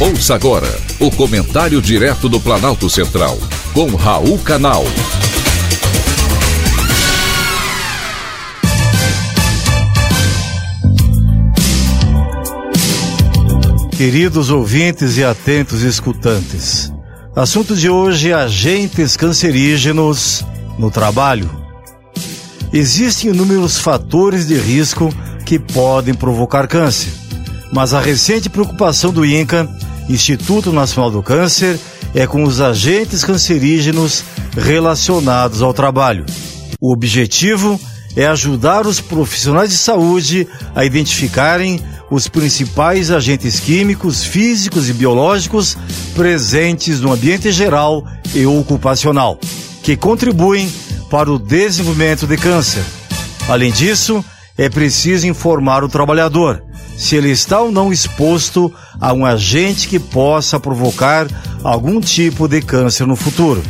Ouça agora o comentário direto do Planalto Central, com Raul Canal. Queridos ouvintes e atentos escutantes, assunto de hoje: agentes cancerígenos no trabalho. Existem inúmeros fatores de risco que podem provocar câncer, mas a recente preocupação do INCA Instituto Nacional do Câncer é com os agentes cancerígenos relacionados ao trabalho. O objetivo é ajudar os profissionais de saúde a identificarem os principais agentes químicos, físicos e biológicos presentes no ambiente geral e ocupacional, que contribuem para o desenvolvimento de câncer. Além disso, é preciso informar o trabalhador se ele está ou não exposto a um agente que possa provocar algum tipo de câncer no futuro.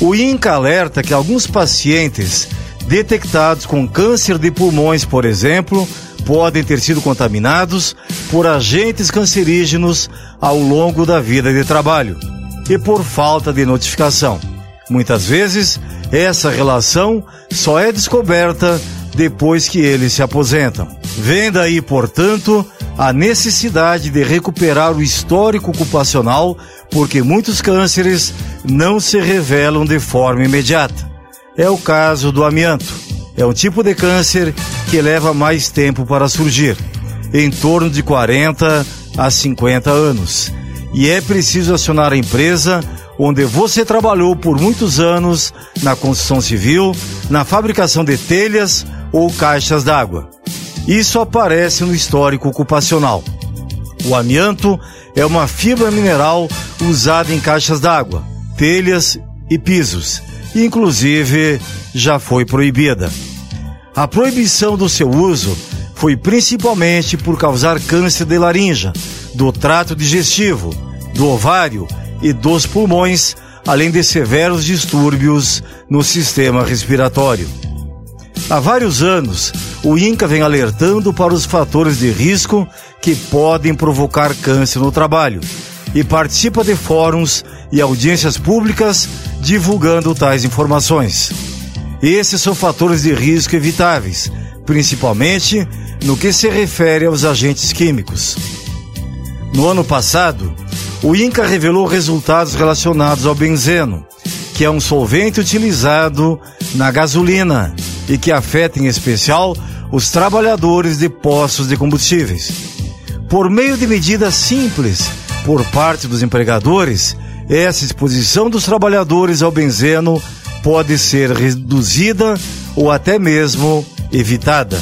O INCA alerta que alguns pacientes detectados com câncer de pulmões, por exemplo, podem ter sido contaminados por agentes cancerígenos ao longo da vida de trabalho e por falta de notificação. Muitas vezes, essa relação só é descoberta depois que eles se aposentam. Vem daí, portanto, a necessidade de recuperar o histórico ocupacional, porque muitos cânceres não se revelam de forma imediata. É o caso do amianto. É um tipo de câncer que leva mais tempo para surgir, em torno de 40 a 50 anos. E é preciso acionar a empresa onde você trabalhou por muitos anos na construção civil, na fabricação de telhas ou caixas d'água. Isso aparece no histórico ocupacional. O amianto é uma fibra mineral usada em caixas d'água, telhas e pisos. Inclusive, já foi proibida. A proibição do seu uso foi principalmente por causar câncer de laringe, do trato digestivo, do ovário e dos pulmões, além de severos distúrbios no sistema respiratório. Há vários anos, o INCA vem alertando para os fatores de risco que podem provocar câncer no trabalho e participa de fóruns e audiências públicas divulgando tais informações. Esses são fatores de risco evitáveis, principalmente no que se refere aos agentes químicos. No ano passado, o INCA revelou resultados relacionados ao benzeno, que é um solvente utilizado na gasolina e que afeta em especial os trabalhadores de postos de combustíveis. Por meio de medidas simples por parte dos empregadores, essa exposição dos trabalhadores ao benzeno pode ser reduzida ou até mesmo evitada.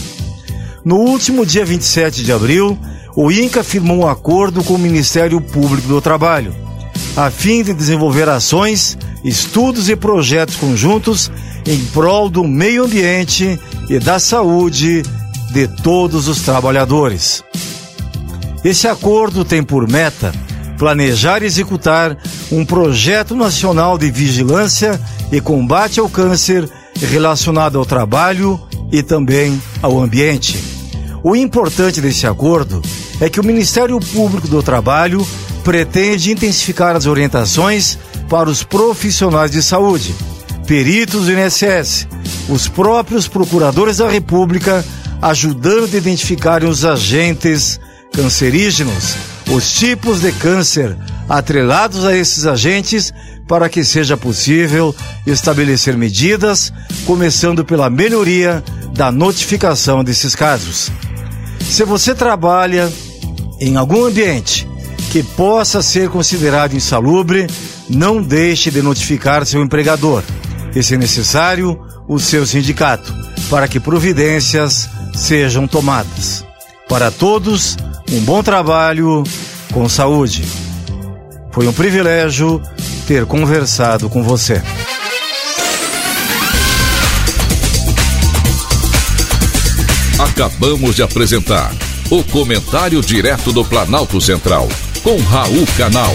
No último dia 27 de abril, o INCA firmou um acordo com o Ministério Público do Trabalho, a fim de desenvolver ações, estudos e projetos conjuntos em prol do meio ambiente e da saúde de todos os trabalhadores. Esse acordo tem por meta planejar e executar um projeto nacional de vigilância e combate ao câncer relacionado ao trabalho e também ao ambiente. O importante desse acordo é que o Ministério Público do Trabalho pretende intensificar as orientações para os profissionais de saúde peritos do INSS, os próprios procuradores da República ajudando a identificar os agentes cancerígenos, os tipos de câncer atrelados a esses agentes para que seja possível estabelecer medidas, começando pela melhoria da notificação desses casos. Se você trabalha em algum ambiente que possa ser considerado insalubre, não deixe de notificar seu empregador e, se necessário, o seu sindicato, para que providências sejam tomadas. Para todos, um bom trabalho com saúde. Foi um privilégio ter conversado com você. Acabamos de apresentar o Comentário Direto do Planalto Central, com Raul Canal.